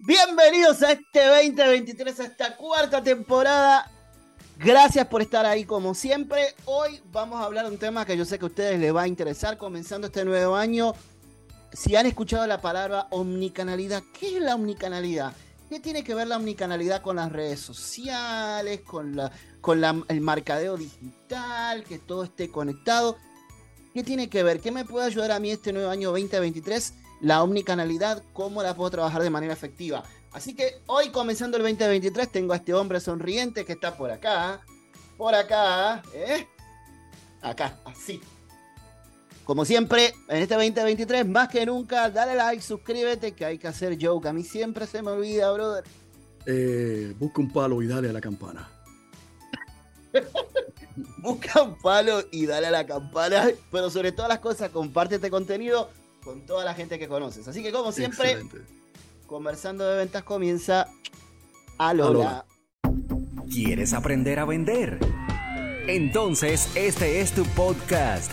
Bienvenidos a este 2023, a esta cuarta temporada. Gracias por estar ahí como siempre. Hoy vamos a hablar de un tema que yo sé que a ustedes les va a interesar comenzando este nuevo año. Si han escuchado la palabra omnicanalidad, ¿qué es la omnicanalidad? ¿Qué tiene que ver la omnicanalidad con las redes sociales, con, la, con el marcadeo digital, que todo esté conectado? ¿Qué tiene que ver? ¿Qué me puede ayudar a mí este nuevo año 2023? La omnicanalidad, ¿cómo la puedo trabajar de manera efectiva? Así que hoy, comenzando el 2023, tengo a este hombre sonriente que está por acá, por acá, ¿eh? Acá, así. Como siempre, en este 2023, más que nunca, dale like, suscríbete, que hay que hacer joke. A mí siempre se me olvida, brother. Eh, busca un palo y dale a la campana. busca un palo y dale a la campana. Pero sobre todas las cosas, comparte este contenido con toda la gente que conoces. Así que, como siempre, conversando de ventas comienza a Lola. ¿Quieres aprender a vender? Entonces, este es tu podcast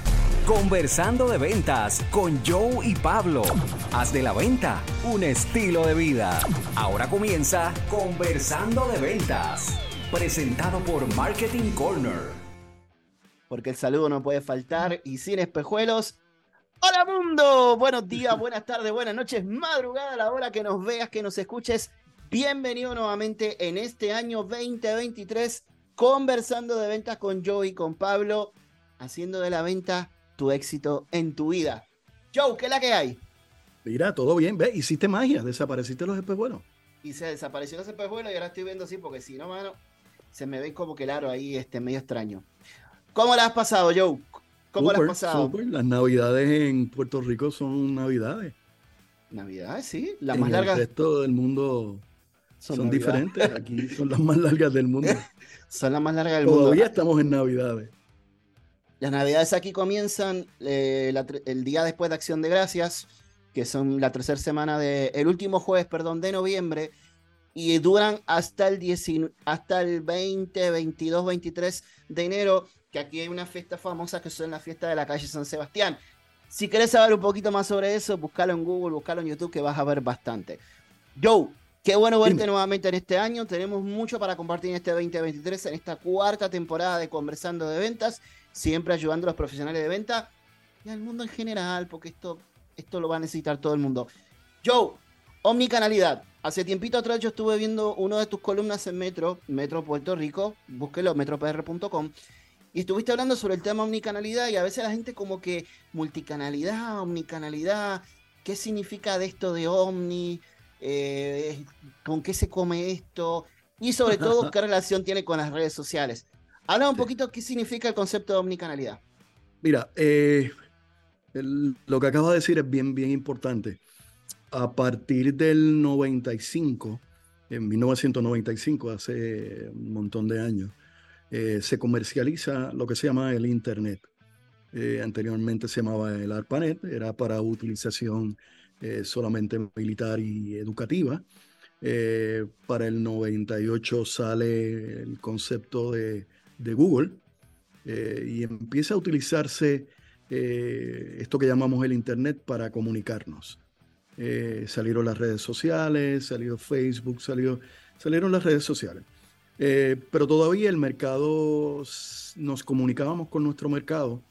Conversando de ventas con Joe y Pablo. Haz de la venta un estilo de vida. Ahora comienza Conversando de ventas. Presentado por Marketing Corner. Porque el saludo no puede faltar y sin espejuelos. Hola mundo, buenos días, buenas tardes, buenas noches, madrugada a la hora que nos veas, que nos escuches. Bienvenido nuevamente en este año 2023, conversando de ventas con Joe y con Pablo, haciendo de la venta tu éxito en tu vida. Joe, ¿qué es la que hay? Mira, todo bien, ve, hiciste magia, desapareciste los espejuelos. Y se desapareció los espejuelos y ahora estoy viendo así, porque si no, mano, se me ve como que claro ahí, este, medio extraño. ¿Cómo la has pasado, Joe? ¿Cómo has pasado? Las navidades en Puerto Rico son navidades. Navidades, sí, las en más largas. El resto del mundo son, diferentes. Aquí son las más largas del mundo. son las más largas del mundo. Todavía estamos en navidades. Las navidades aquí comienzan eh, el día después de Acción de Gracias, que son la tercera semana de, el último jueves, perdón, de noviembre, y duran hasta el, hasta el 20, 22, 23 de enero, que aquí hay una fiesta famosa que son la fiesta de la calle San Sebastián. Si querés saber un poquito más sobre eso, búscalo en Google, búscalo en YouTube, que vas a ver bastante. Joe, qué bueno verte nuevamente en este año. Tenemos mucho para compartir en este 2023, en esta cuarta temporada de Conversando de Ventas siempre ayudando a los profesionales de venta y al mundo en general, porque esto, esto lo va a necesitar todo el mundo. Joe, omnicanalidad. Hace tiempito atrás yo estuve viendo una de tus columnas en Metro, Metro Puerto Rico, búsquelo, metropr.com, y estuviste hablando sobre el tema omnicanalidad y a veces la gente como que multicanalidad, omnicanalidad, ¿qué significa de esto de omni? Eh, ¿Con qué se come esto? Y sobre todo, ¿qué relación tiene con las redes sociales? Habla un poquito qué significa el concepto de omnicanalidad. Mira, eh, lo que acabo de decir es bien, bien importante. A partir del 95, en 1995, hace un montón de años, eh, se comercializa lo que se llama el Internet. Eh, anteriormente se llamaba el ARPANET, era para utilización solamente militar y educativa. para el 98 sale el concepto de de Google eh, y empieza a utilizarse eh, esto que llamamos el Internet para comunicarnos. Eh, salieron las redes sociales, salió Facebook, salió, salieron las redes sociales. Pero todavía el mercado, nos comunicábamos con nuestro mercado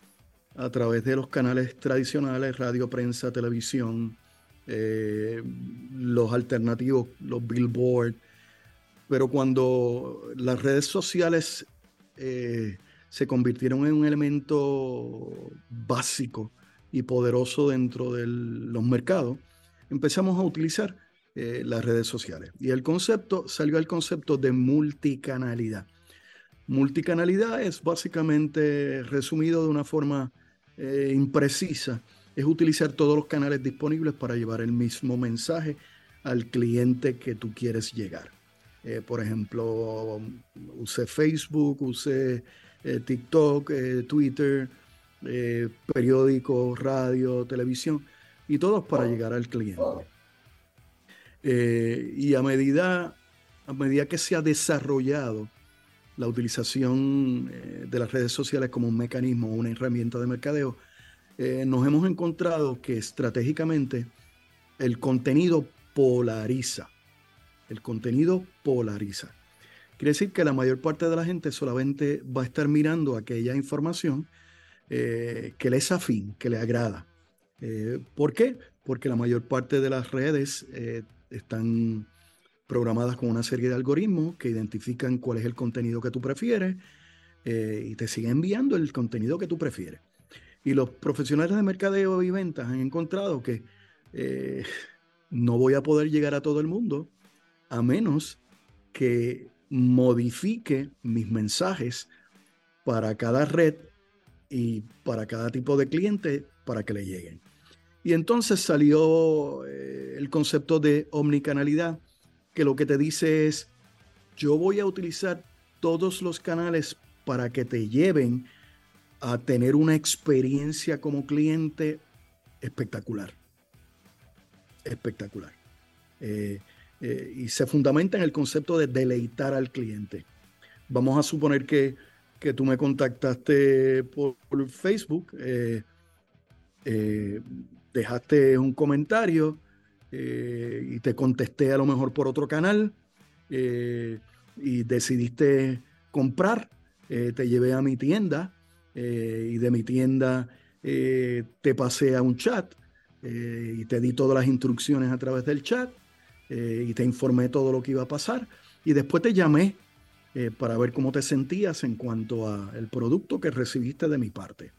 a través de los canales tradicionales, radio, prensa, televisión, los alternativos, los billboards. Pero cuando las redes sociales eh, se convirtieron en un elemento básico y poderoso dentro de los mercados, empezamos a utilizar eh, las redes sociales. Y el concepto, salió el concepto de multicanalidad. Multicanalidad es básicamente, resumido de una forma eh, imprecisa, es utilizar todos los canales disponibles para llevar el mismo mensaje al cliente que tú quieres llegar. Eh, por ejemplo, usé Facebook, usé eh, TikTok, eh, Twitter, periódico, radio, televisión, y todos para llegar al cliente. Y a medida, a medida que se ha desarrollado la utilización de las redes sociales como un mecanismo, una herramienta de mercadeo, nos hemos encontrado que estratégicamente el contenido polariza. El contenido polariza. Quiere decir que la mayor parte de la gente solamente va a estar mirando aquella información eh, que le es afín, que le agrada. Eh, ¿Por qué? Porque la mayor parte de las redes eh, están programadas con una serie de algoritmos que identifican cuál es el contenido que tú prefieres y te siguen enviando el contenido que tú prefieres. Y los profesionales de mercadeo y ventas han encontrado que no voy a poder llegar a todo el mundo a menos que modifique mis mensajes para cada red y para cada tipo de cliente para que le lleguen. Y entonces salió eh, el concepto de omnicanalidad, que lo que te dice es, yo voy a utilizar todos los canales para que te lleven a tener una experiencia como cliente espectacular. Espectacular. Eh, eh, y se fundamenta en el concepto de deleitar al cliente. Vamos a suponer que, que tú me contactaste por, Facebook, dejaste un comentario y te contesté a lo mejor por otro canal y decidiste comprar, te llevé a mi tienda y de mi tienda te pasé a un chat y te di todas las instrucciones a través del chat eh, y te informé todo lo que iba a pasar. Y después te llamé eh, para ver cómo te sentías en cuanto al producto que recibiste de mi parte.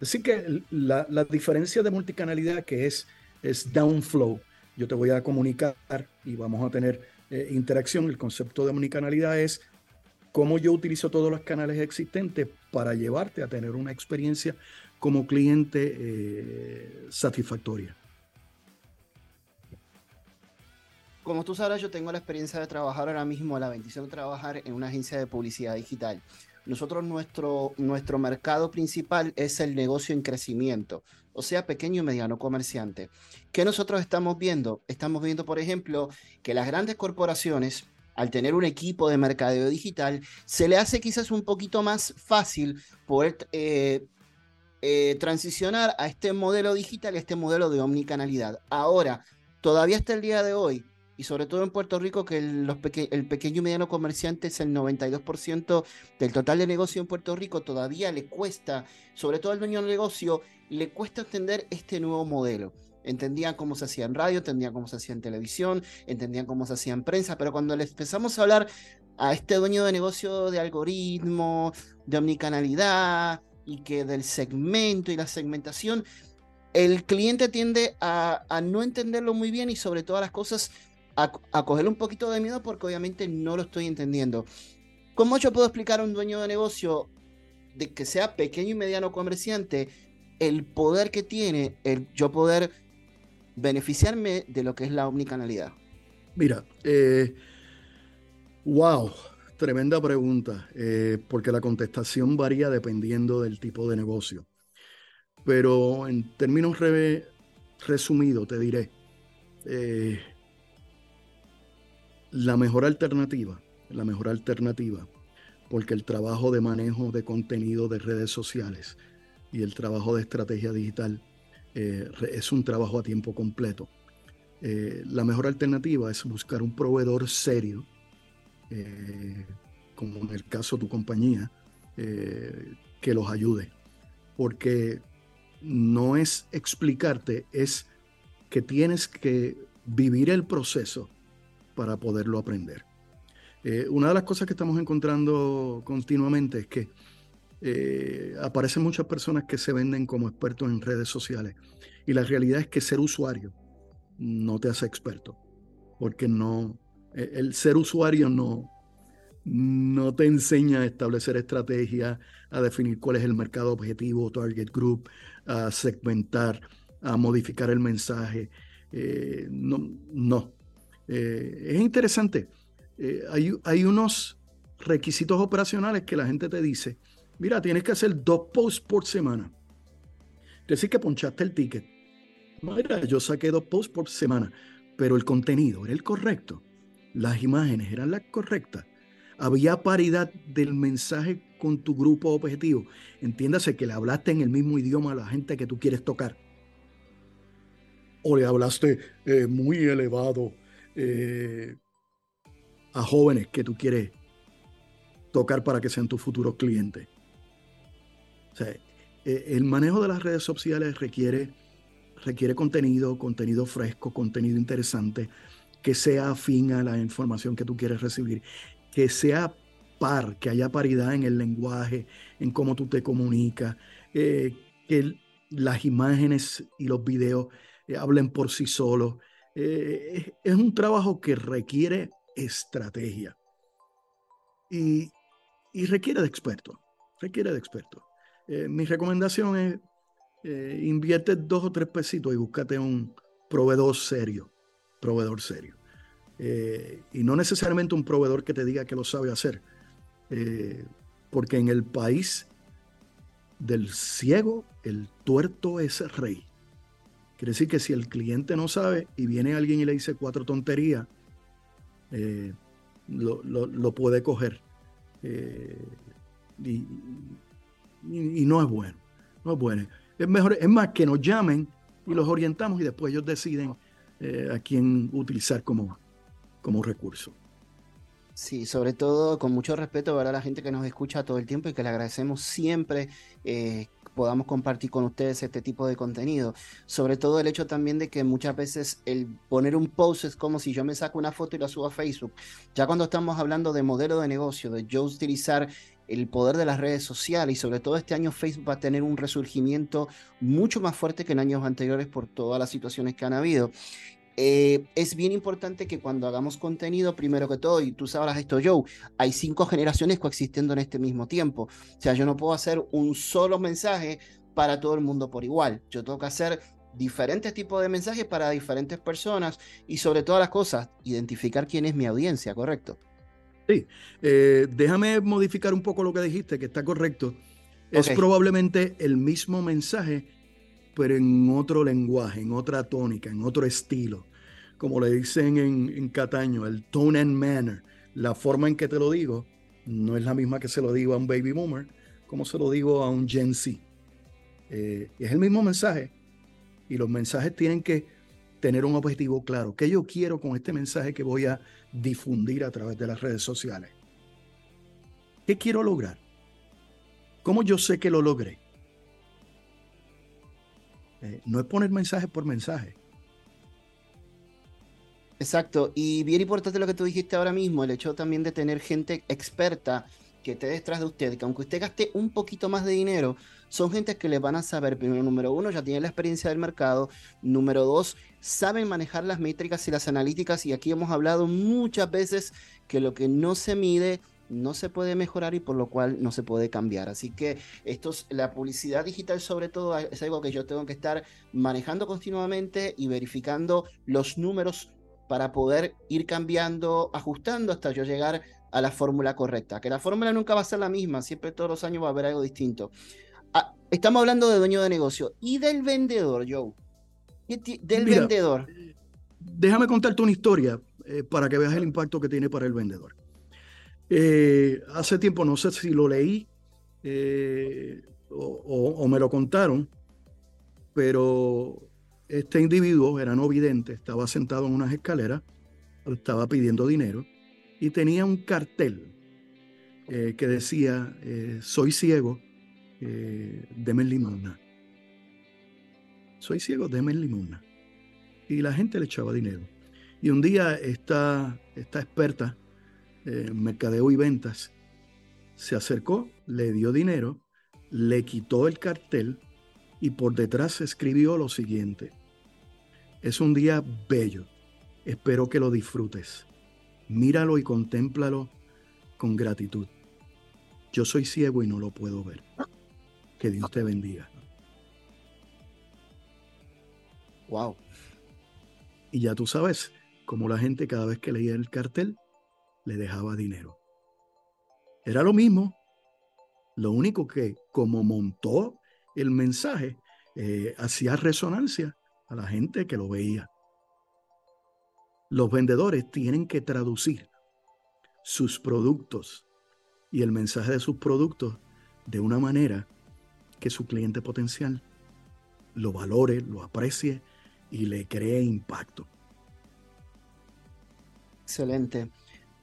Así que la, diferencia de multicanalidad que es, es downflow, yo te voy a comunicar y vamos a tener eh, interacción. El concepto de omnicanalidad es cómo yo utilizo todos los canales existentes para llevarte a tener una experiencia como cliente satisfactoria. como tú sabrás, yo tengo la experiencia de trabajar ahora mismo, la bendición de trabajar en una agencia de publicidad digital. Nosotros, nuestro, nuestro mercado principal es el negocio en crecimiento, o sea, pequeño y mediano comerciante. ¿Qué nosotros estamos viendo? Estamos viendo, por ejemplo, que las grandes corporaciones, al tener un equipo de mercadeo digital, se le hace quizás un poquito más fácil poder eh, eh, transicionar a este modelo digital, a este modelo de omnicanalidad. Ahora, todavía hasta el día de hoy, y sobre todo en Puerto Rico, que el, pequeño y mediano comerciante es el 92% del total de negocio en Puerto Rico, todavía le cuesta, sobre todo al dueño del negocio, le cuesta entender este nuevo modelo. Entendían cómo se hacía en radio, entendían cómo se hacía en televisión, entendían cómo se hacía en prensa, pero cuando les empezamos a hablar a este dueño de negocio de algoritmo, de omnicanalidad y que del segmento y la segmentación, el cliente tiende a, a no entenderlo muy bien y sobre todas las cosas a, coger un poquito de miedo porque obviamente no lo estoy entendiendo. ¿Cómo yo puedo explicar a un dueño de negocio de que sea pequeño y mediano comerciante el poder que tiene el yo poder beneficiarme de lo que es la omnicanalidad? Mira, eh, wow, tremenda pregunta, eh, porque la contestación varía dependiendo del tipo de negocio. Pero en términos resumidos, te diré, eh, la mejor alternativa, la mejor alternativa, porque el trabajo de manejo de contenido de redes sociales y el trabajo de estrategia digital eh, es un trabajo a tiempo completo. Eh, la mejor alternativa es buscar un proveedor serio, eh, como en el caso de tu compañía, que los ayude. Porque no es explicarte, es que tienes que vivir el proceso para poderlo aprender. Eh, una de las cosas que estamos encontrando continuamente es que eh, aparecen muchas personas que se venden como expertos en redes sociales y la realidad es que ser usuario no te hace experto, porque no, eh, el ser usuario no, no te enseña a establecer estrategias, a definir cuál es el mercado objetivo, target group, a segmentar, a modificar el mensaje. no, no, eh, es interesante. Eh, hay, unos requisitos operacionales que la gente te dice, mira, tienes que hacer dos posts por semana. Es decir, que ponchaste el ticket. Mira, yo saqué dos posts por semana, pero el contenido era el correcto. Las imágenes eran las correctas. Había paridad del mensaje con tu grupo objetivo. Entiéndase que le hablaste en el mismo idioma a la gente que tú quieres tocar. o le hablaste eh, muy elevado eh, a jóvenes que tú quieres tocar para que sean tus futuros clientes. O sea, eh, el manejo de las redes sociales requiere, requiere contenido, contenido fresco, contenido interesante, que sea afín a la información que tú quieres recibir, que sea par, que haya paridad en el lenguaje, en cómo tú te comunicas, que las imágenes y los videos eh, hablen por sí solos. Eh, es un trabajo que requiere estrategia y, requiere de expertos, requiere de. Eh, mi recomendación es invierte dos o tres pesitos y búscate un proveedor serio, proveedor serio. y no necesariamente un proveedor que te diga que lo sabe hacer, porque en el país del ciego, el tuerto es rey. Quiere decir que si el cliente no sabe y viene alguien y le dice cuatro tonterías, eh, lo, puede coger. Eh, y, no es bueno. No es bueno. Es mejor, es más que nos llamen y los orientamos y después ellos deciden eh, a quién utilizar como, como recurso. Sí, sobre todo con mucho respeto a la gente que nos escucha todo el tiempo y que le agradecemos siempre podamos compartir con ustedes este tipo de contenido. Sobre todo el hecho también de que muchas veces el poner un post es como si yo me saco una foto y la subo a Facebook. Ya cuando estamos hablando de modelo de negocio, de yo utilizar el poder de las redes sociales y sobre todo este año Facebook va a tener un resurgimiento mucho más fuerte que en años anteriores por todas las situaciones que han habido. Eh, es bien importante que cuando hagamos contenido, primero que todo, y tú sabrás esto, Joe, hay cinco generaciones coexistiendo en este mismo tiempo. O sea, yo no puedo hacer un solo mensaje para todo el mundo por igual. Yo tengo que hacer diferentes tipos de mensajes para diferentes personas y sobre todas las cosas, identificar quién es mi audiencia, ¿correcto? Sí, eh, déjame modificar un poco lo que dijiste, que está correcto. Es probablemente el mismo mensaje, pero en otro lenguaje, en otra tónica, en otro estilo como le dicen en, Cataño, el tone and manner, la forma en que te lo digo, no es la misma que se lo digo a un baby boomer, como se lo digo a un Gen Z. Eh, es el mismo mensaje y los mensajes tienen que tener un objetivo claro. ¿Qué yo quiero con este mensaje que voy a difundir a través de las redes sociales? ¿Qué quiero lograr? ¿Cómo yo sé que lo logré? Eh, no es poner mensaje por mensaje. Exacto, y bien importante lo que tú dijiste ahora mismo, el hecho también de tener gente experta que esté detrás de usted, que aunque usted gaste un poquito más de dinero, son gente que le van a saber, primero, número uno, ya tienen la experiencia del mercado, número dos, saben manejar las métricas y las analíticas, y aquí hemos hablado muchas veces que lo que no se mide no se puede mejorar y por lo cual no se puede cambiar. Así que esto es, la publicidad digital sobre todo es algo que yo tengo que estar manejando continuamente y verificando los números para poder ir cambiando, ajustando hasta yo llegar a la fórmula correcta. Que la fórmula nunca va a ser la misma, siempre todos los años va a haber algo distinto. Ah, estamos hablando de dueño de negocio y del vendedor, Joe. Del vendedor. Déjame contarte una historia eh, para que veas el impacto que tiene para el vendedor. Eh, hace tiempo, no sé si lo leí eh, o, me lo contaron, pero este individuo era no vidente, estaba sentado en unas escaleras, estaba pidiendo dinero y tenía un cartel eh, que decía, eh, soy ciego, eh, deme. Soy ciego, deme limosna. Y la gente le echaba dinero. Y un día esta, esta experta en mercadeo y ventas se acercó, le dio dinero, le quitó el cartel y por detrás escribió lo siguiente. Es un día bello. Espero que lo disfrutes. Míralo y contémplalo con gratitud. Yo soy ciego y no lo puedo ver. Que Dios te bendiga. Wow. Y ya tú sabes, como la gente cada vez que leía el cartel le dejaba dinero. Era lo mismo. Lo único que como montó el mensaje, eh, hacía resonancia a la gente que lo veía. Los vendedores tienen que traducir sus productos y el mensaje de sus productos de una manera que su cliente potencial lo valore, lo aprecie y le cree impacto. Excelente.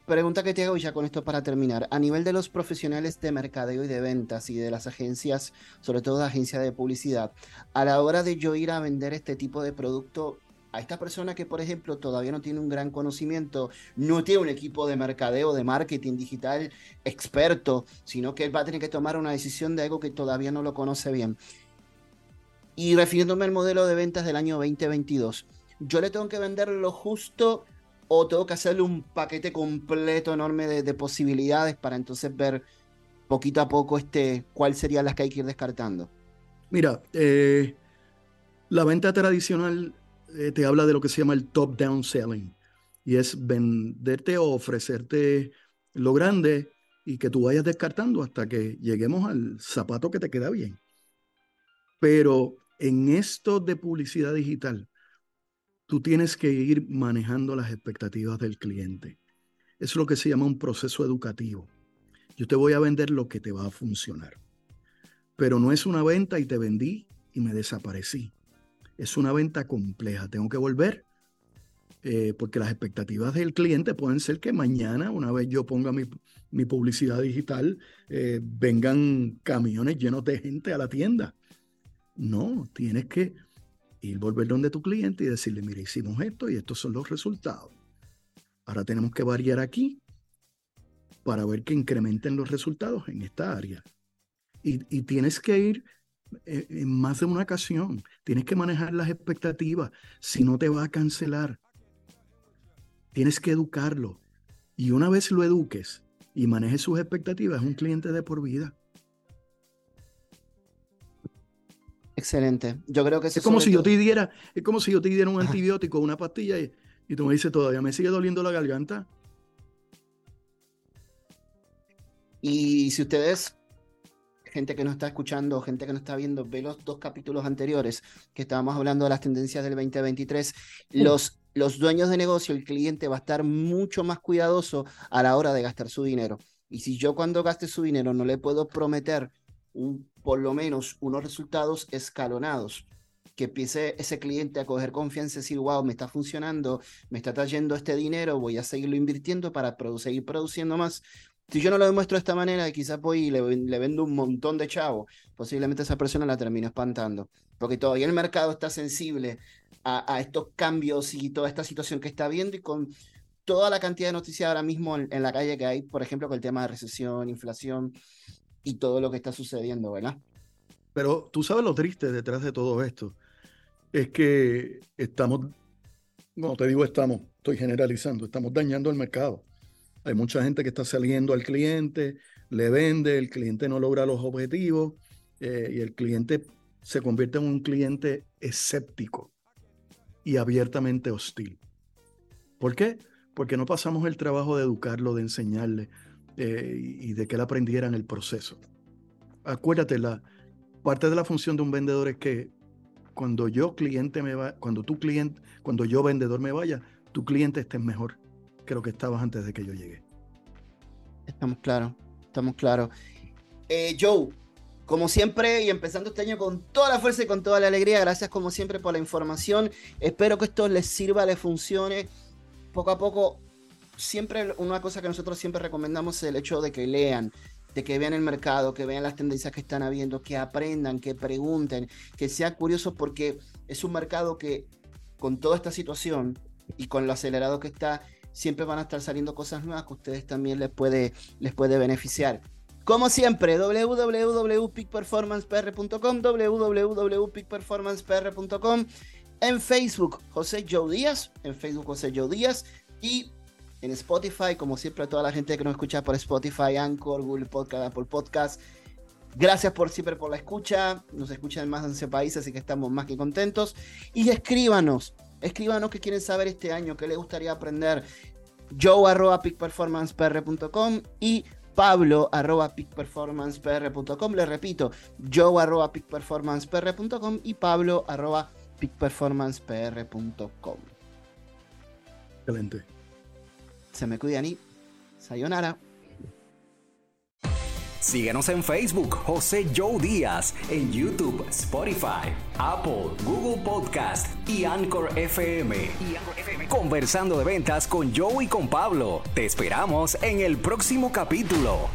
Pregunta que te hago ya con esto para terminar. A nivel de los profesionales de mercadeo y de ventas y de las agencias, sobre todo de agencias de publicidad, a la hora de yo ir a vender este tipo de producto a esta persona que, por ejemplo, todavía no tiene un gran conocimiento, no tiene un equipo de mercadeo, de marketing digital experto, sino que él va a tener que tomar una decisión de algo que todavía no lo conoce bien. Y refiriéndome al modelo de ventas del año 2022, yo le tengo que vender lo justo o tengo que hacerle un paquete completo enorme de, posibilidades para entonces ver poquito a poco este, cuáles serían las que hay que ir descartando? Mira, eh, la venta tradicional eh, te habla de lo que se llama el top-down selling y es venderte o ofrecerte lo grande y que tú vayas descartando hasta que lleguemos al zapato que te queda bien. Pero en esto de publicidad digital, tú tienes que ir manejando las expectativas del cliente. Es lo que se llama un proceso educativo. Yo te voy a vender lo que te va a funcionar. Pero no es una venta y te vendí y me desaparecí. Es una venta compleja. Tengo que volver eh, porque las expectativas del cliente pueden ser que mañana, una vez yo ponga mi, publicidad digital, eh, vengan camiones llenos de gente a la tienda. No, tienes que ir volver donde tu cliente y decirle, mira, hicimos esto y estos son los resultados. Ahora tenemos que variar aquí para ver que incrementen los resultados en esta área. Y, tienes que ir eh, en más de una ocasión. Tienes que manejar las expectativas. Si no te va a cancelar, tienes que educarlo. Y una vez lo eduques y manejes sus expectativas, es un cliente de por vida. Excelente. Yo creo que es como si yo te diera, es como si yo te diera un antibiótico, una pastilla y, y tú me dices todavía me sigue doliendo la garganta. Y si ustedes, gente que no está escuchando, gente que no está viendo, ve los dos capítulos anteriores que estábamos hablando de las tendencias del 2023, los, los dueños de negocio, el cliente va a estar mucho más cuidadoso a la hora de gastar su dinero. Y si yo cuando gaste su dinero no le puedo prometer un, por lo menos unos resultados escalonados, que empiece ese cliente a coger confianza y decir, wow, me está funcionando, me está trayendo este dinero, voy a seguirlo invirtiendo para seguir produciendo más. Si yo no lo demuestro de esta manera, quizás voy y le, vendo un montón de chavo, posiblemente esa persona la termine espantando, porque todavía el mercado está sensible a, estos cambios y toda esta situación que está viendo y con toda la cantidad de noticias ahora mismo en, en la calle que hay, por ejemplo, con el tema de recesión, inflación, y todo lo que está sucediendo, ¿verdad? Pero tú sabes lo triste detrás de todo esto. Es que estamos, no te digo estamos, estoy generalizando, estamos dañando el mercado. Hay mucha gente que está saliendo al cliente, le vende, el cliente no logra los objetivos eh, y el cliente se convierte en un cliente escéptico y abiertamente hostil. ¿Por qué? Porque no pasamos el trabajo de educarlo, de enseñarle, eh, y de que él aprendiera en el proceso. Acuérdate, la parte de la función de un vendedor es que cuando yo cliente me va, cuando tu cliente, cuando yo vendedor me vaya, tu cliente esté mejor que lo que estabas antes de que yo llegue. Estamos claros, estamos claros. Eh, Joe, como siempre, y empezando este año con toda la fuerza y con toda la alegría, gracias como siempre por la información. Espero que esto les sirva, les funcione. Poco a poco siempre una cosa que nosotros siempre recomendamos es el hecho de que lean, de que vean el mercado, que vean las tendencias que están habiendo, que aprendan, que pregunten, que sean curiosos porque es un mercado que con toda esta situación y con lo acelerado que está, siempre van a estar saliendo cosas nuevas que ustedes también les puede, les puede beneficiar. Como siempre, www.peakperformancepr.com, www.peakperformancepr.com, en Facebook José Joe Díaz, en Facebook José Joe Díaz y en Spotify, como siempre a toda la gente que nos escucha por Spotify, Anchor, Google Podcast, Apple Podcast. Gracias por siempre por la escucha. Nos escuchan en más de 11 países, así que estamos más que contentos. Y escríbanos, escríbanos qué quieren saber este año, qué les gustaría aprender. Joe arroba peakperformancepr.com y Pablo arroba peakperformancepr.com. Les repito, Joe arroba peakperformancepr.com y Pablo arroba peakperformancepr.com. Excelente. Se me cuidan y sayonara. Síguenos en Facebook, José Joe Díaz, en YouTube, Spotify, Apple, Google Podcast y Anchor FM. Conversando de ventas con Joe y con Pablo. Te esperamos en el próximo capítulo.